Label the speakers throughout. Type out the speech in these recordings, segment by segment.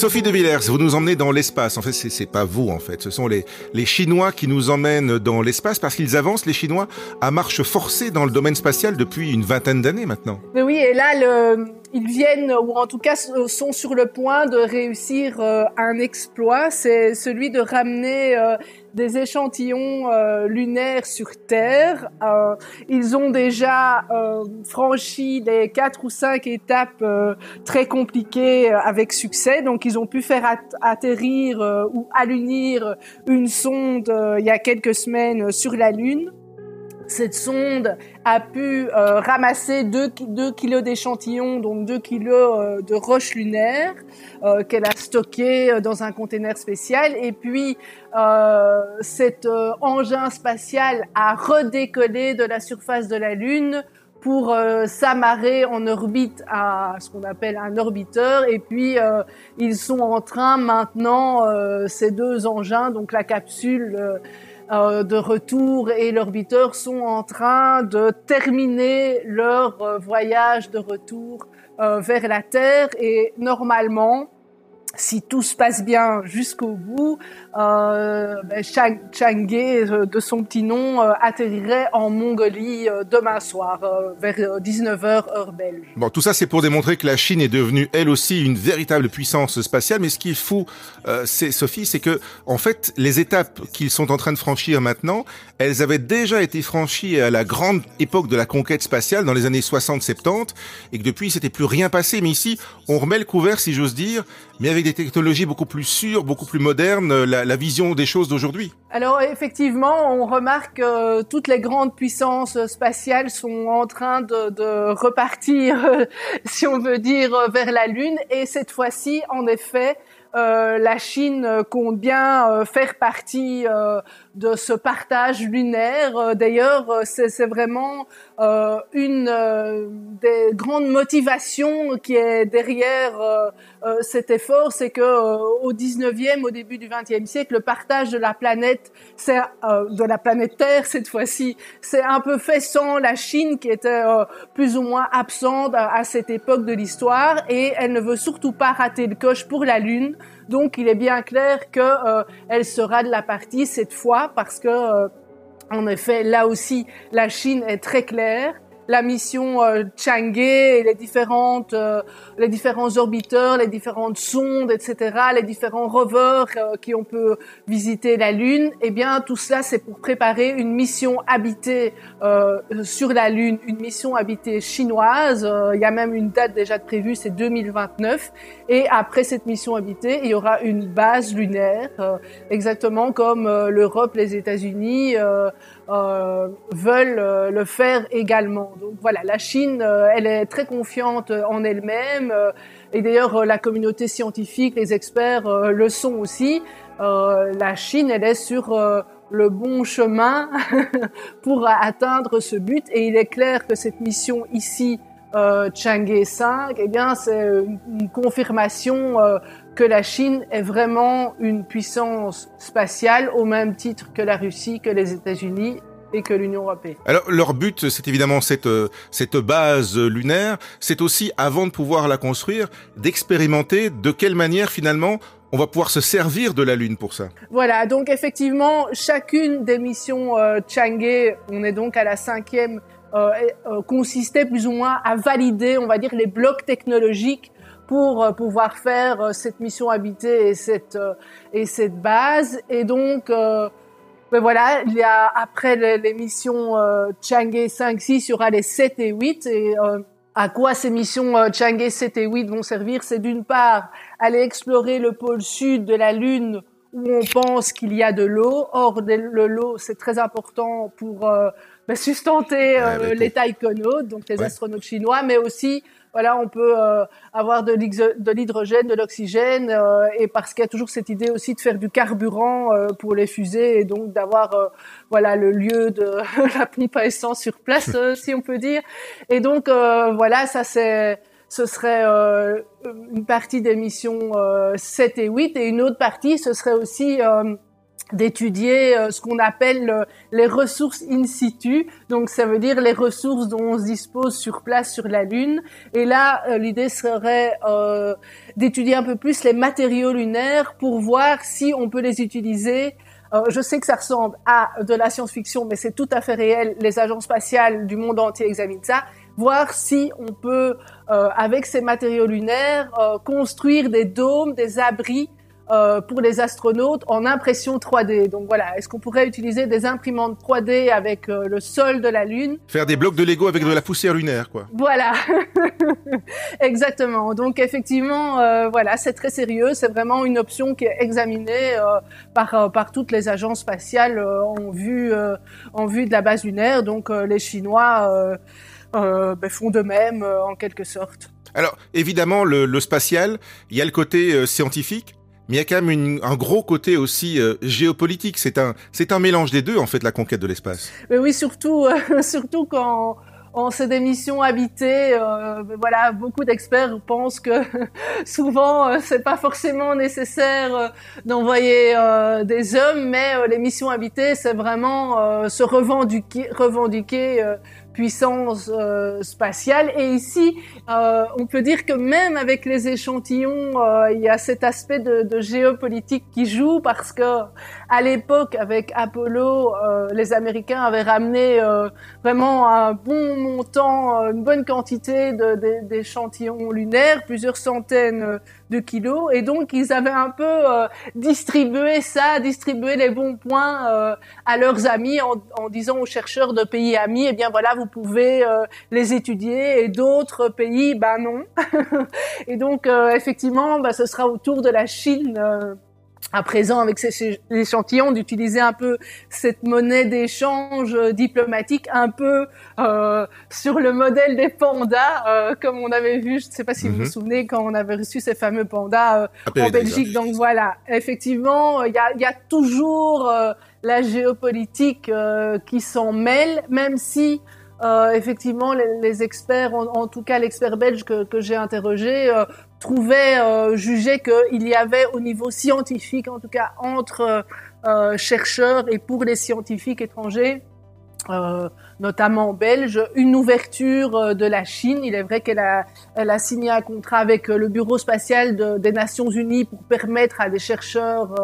Speaker 1: Sophie de Villers, vous nous emmenez dans l'espace. En fait, c'est pas vous, en fait. Ce sont les, les Chinois qui nous emmènent dans l'espace parce qu'ils avancent, les Chinois, à marche forcée dans le domaine spatial depuis une vingtaine d'années maintenant.
Speaker 2: Oui, et là, ils viennent, ou en tout cas sont sur le point de réussir euh, un exploit. C'est celui de ramener euh, des échantillons euh, lunaires sur Terre. Euh, ils ont déjà euh, franchi les quatre ou cinq étapes très compliquées avec succès. Donc, ils ont pu faire atterrir ou allunir une sonde il y a quelques semaines sur la Lune cette sonde a pu euh, ramasser 2, kilos d'échantillons, donc 2 kilos euh, de roches lunaires euh, qu'elle a stockées dans un conteneur spécial. Et puis, cet engin spatial a redécollé de la surface de la Lune pour s'amarrer en orbite à ce qu'on appelle un orbiteur. Et puis, ils sont en train maintenant, ces deux engins, donc la capsule euh, de retour et l'orbiteur sont en train de terminer leur euh, voyage de retour euh, vers la Terre. Et normalement, si tout se passe bien jusqu'au bout, ben, Chang'e, euh, de son petit nom, euh, atterrirait en Mongolie euh, demain soir, vers 19h heure belge.
Speaker 1: Bon, tout ça, c'est pour démontrer que la Chine est devenue, elle aussi, une véritable puissance spatiale. Mais ce qui est fou, c'est, Sophie, c'est que, en fait, les étapes qu'ils sont en train de franchir maintenant, elles avaient déjà été franchies à la grande époque de la conquête spatiale, dans les années 60-70, et que depuis, il s'était plus rien passé. Mais ici, on remet le couvert, si j'ose dire, mais avec des technologies beaucoup plus sûres, beaucoup plus modernes. La, vision des choses d'aujourd'hui
Speaker 2: Alors effectivement, on remarque que toutes les grandes puissances spatiales sont en train de, repartir, si on veut dire, vers la Lune. Et cette fois-ci, en effet, euh, la Chine compte bien euh, faire partie euh, de ce partage lunaire. D'ailleurs, c'est vraiment une des grandes motivations qui est derrière cet effort, c'est que au 19e, au début du 20e siècle, le partage de la planète, c'est de la planète Terre cette fois-ci, c'est un peu fait sans la Chine qui était plus ou moins absente à cette époque de l'histoire et elle ne veut surtout pas rater le coche pour la Lune. Donc, il est bien clair que euh, elle sera de la partie cette fois parce que, euh, en effet, là aussi, la Chine est très claire la mission euh, Chang'e les différentes, euh, les différents orbiteurs, les différentes sondes, etc., les différents rovers euh, qui ont pu visiter la Lune, eh bien tout cela c'est pour préparer une mission habitée euh, sur la Lune, une mission habitée chinoise. il y a même une date déjà prévue, c'est 2029. Et après cette mission habitée, il y aura une base lunaire, exactement comme l'Europe, les États-Unis veulent le faire également. Donc voilà, la Chine, euh, elle est très confiante en elle-même. Euh, et d'ailleurs, euh, la communauté scientifique, les experts le sont aussi. la Chine, elle est sur le bon chemin pour atteindre ce but. Et il est clair que cette mission ici, euh, Chang'e 5, eh bien, c'est une confirmation que la Chine est vraiment une puissance spatiale au même titre que la Russie, que les États-Unis et que l'Union européenne.
Speaker 1: Alors leur but, c'est évidemment cette euh, cette base lunaire. C'est aussi, avant de pouvoir la construire, d'expérimenter de quelle manière finalement on va pouvoir se servir de la Lune pour ça.
Speaker 2: Voilà, donc effectivement, chacune des missions euh, Chang'e, on est donc à la cinquième, euh, euh, consistait plus ou moins à valider, on va dire, les blocs technologiques pour euh, pouvoir faire cette mission habitée et cette et cette base. Et donc mais voilà, il y a après l'émission euh, Chang'e 5, 6, il y aura les 7 et 8 et euh, à quoi ces missions euh, Chang'e 7 et 8 vont servir? C'est d'une part aller explorer le pôle sud de la Lune où on pense qu'il y a de l'eau. Or, le l'eau, c'est très important pour euh, ben, sustenter euh, les taïkonautes, donc les astronautes chinois, mais aussi voilà, on peut euh, avoir de l'hydrogène, de l'oxygène, euh, et parce qu'il y a toujours cette idée aussi de faire du carburant euh, pour les fusées, et donc d'avoir voilà le lieu de la pompe à essence sur place, si on peut dire. Et donc voilà, ça c'est ce serait une partie des missions 7 et 8 et une autre partie, ce serait aussi d'étudier euh, ce qu'on appelle euh, les ressources in situ. Donc ça veut dire les ressources dont on se dispose sur place sur la Lune. Et là, euh, l'idée serait d'étudier un peu plus les matériaux lunaires pour voir si on peut les utiliser. je sais que ça ressemble à de la science-fiction, mais c'est tout à fait réel. Les agences spatiales du monde entier examinent ça. Voir si on peut, avec ces matériaux lunaires, construire des dômes, des abris euh, pour les astronautes en impression 3D. Donc voilà, est-ce qu'on pourrait utiliser des imprimantes 3D avec euh, le sol de la Lune?
Speaker 1: Faire des blocs de Lego avec de la poussière lunaire, quoi.
Speaker 2: Voilà, exactement. Donc effectivement, euh, voilà, c'est très sérieux. C'est vraiment une option qui est examinée par par toutes les agences spatiales en vue en vue de la base lunaire. Donc les Chinois ben, font de même en quelque sorte.
Speaker 1: Alors évidemment, le, le spatial, il y a le côté scientifique mais il y a quand même un gros côté aussi euh, géopolitique. C'est un, c'est un mélange des deux en fait la conquête de l'espace.
Speaker 2: Mais oui, surtout, euh, surtout quand on c'est des missions habitées. Euh, voilà, beaucoup d'experts pensent que souvent c'est pas forcément nécessaire d'envoyer des hommes, mais les missions habitées, c'est vraiment se revendiquer puissance euh, spatiale. Et ici, euh, on peut dire que même avec les échantillons, euh, il y a cet aspect de, géopolitique qui joue parce que à l'époque, avec Apollo, les Américains avaient ramené vraiment un bon montant, une bonne quantité d'échantillons lunaires, plusieurs centaines de kilos, et donc ils avaient un peu distribué ça, distribué les bons points à leurs amis en, en disant aux chercheurs de pays amis, eh bien voilà, vous pouvez euh, les étudier et d'autres pays, ben non. et donc euh, effectivement, ben, ce sera au tour de la Chine euh, à présent avec ces échantillons d'utiliser un peu cette monnaie d'échange diplomatique un peu sur le modèle des pandas comme on avait vu je ne sais pas si vous vous mhm. souvenez quand on avait reçu ces fameux pandas en Belgique donc voilà effectivement il y a, y a, toujours la géopolitique qui s'en mêle même si euh, effectivement, les, experts, en, tout cas l'expert belge que, que j'ai interrogé, euh, trouvait, euh, jugeait qu'il y avait au niveau scientifique, en tout cas entre euh, chercheurs et pour les scientifiques étrangers, notamment belges, une ouverture de la Chine. Il est vrai qu'elle a, elle a signé un contrat avec le Bureau spatial de, des Nations Unies pour permettre à des chercheurs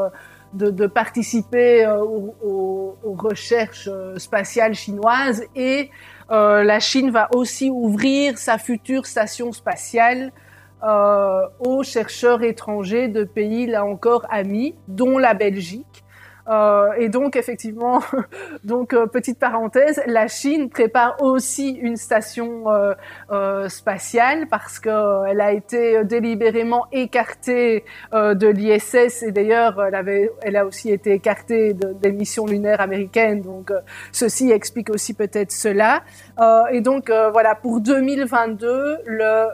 Speaker 2: de, de, participer aux, aux, aux, recherches spatiales chinoises et euh, la Chine va aussi ouvrir sa future station spatiale euh, aux chercheurs étrangers de pays, là encore, amis, dont la Belgique. Euh, et donc effectivement, donc euh, petite parenthèse, la Chine prépare aussi une station euh, spatiale parce que elle a été délibérément écartée de l'ISS et d'ailleurs elle avait, elle a aussi été écartée de, des missions lunaires américaines. Donc ceci explique aussi peut-être cela. et donc voilà pour 2022 le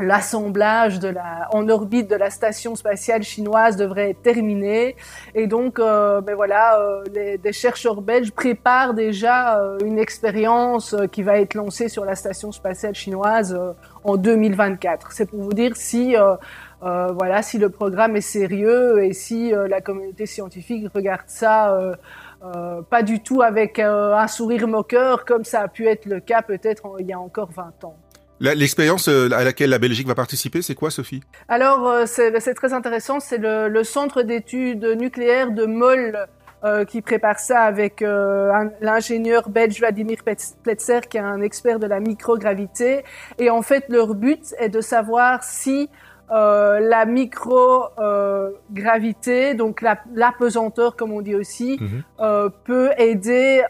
Speaker 2: l'assemblage de la en orbite de la station spatiale chinoise devrait être terminé et donc euh, ben voilà euh, des chercheurs belges préparent déjà euh, une expérience euh, qui va être lancée sur la station spatiale chinoise en 2024 c'est pour vous dire si voilà si le programme est sérieux et si la communauté scientifique regarde ça pas du tout avec un sourire moqueur comme ça a pu être le cas peut-être il y a encore 20 ans.
Speaker 1: L'expérience euh, à laquelle la Belgique va participer, c'est quoi, Sophie?
Speaker 2: Alors, euh, c'est très intéressant. C'est le, le, centre d'études nucléaires de Moll euh, qui prépare ça avec euh, l'ingénieur belge Vladimir Pletzer, qui est un expert de la microgravité. Et en fait, leur but est de savoir si euh, la microgravité, donc la, la, pesanteur, comme on dit aussi, mhm. peut aider,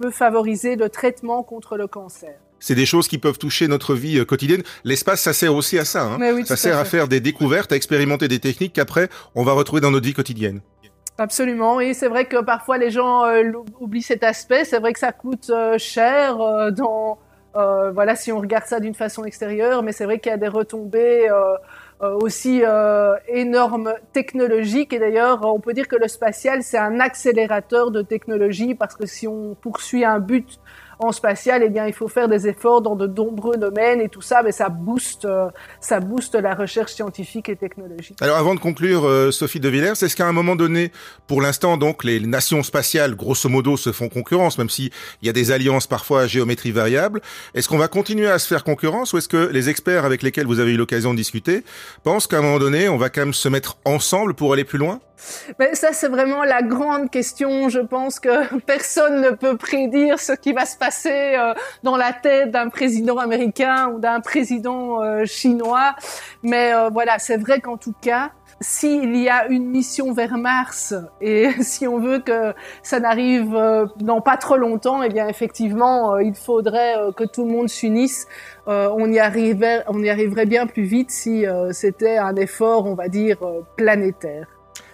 Speaker 2: peut favoriser le traitement contre le cancer
Speaker 1: c'est des choses qui peuvent toucher notre vie euh, quotidienne. L'espace, ça sert aussi à ça. Hein. ça sert à, faire des découvertes, à expérimenter des techniques qu'après, on va retrouver dans notre vie quotidienne.
Speaker 2: Absolument, oui, c'est vrai que parfois les gens euh, oublient cet aspect. C'est vrai que ça coûte euh, cher dans, voilà, si on regarde ça d'une façon extérieure, mais c'est vrai qu'il y a des retombées aussi énormes technologiques. Et d'ailleurs, on peut dire que le spatial, c'est un accélérateur de technologie parce que si on poursuit un but en spatial, eh bien, il faut faire des efforts dans de nombreux domaines et tout ça, mais ça booste, euh, ça booste la recherche scientifique et technologique.
Speaker 1: Alors, avant de conclure, euh, Sophie de Villers, est-ce qu'à un moment donné, pour l'instant, donc, les nations spatiales, grosso modo, se font concurrence, même s'il y a des alliances parfois à géométrie variable. Est-ce qu'on va continuer à se faire concurrence ou est-ce que les experts avec lesquels vous avez eu l'occasion de discuter pensent qu'à un moment donné, on va quand même se mettre ensemble pour aller plus loin?
Speaker 2: Mais ça, c'est vraiment la grande question. Je pense que personne ne peut prédire ce qui va se passer euh, dans la tête d'un président américain ou d'un président euh, chinois. Mais euh, voilà, c'est vrai qu'en tout cas, s'il y a une mission vers Mars et si on veut que ça n'arrive dans pas trop longtemps, eh bien effectivement, il faudrait que tout le monde s'unisse. on y arriverait, on y arriverait bien plus vite si c'était un effort, on va dire, planétaire.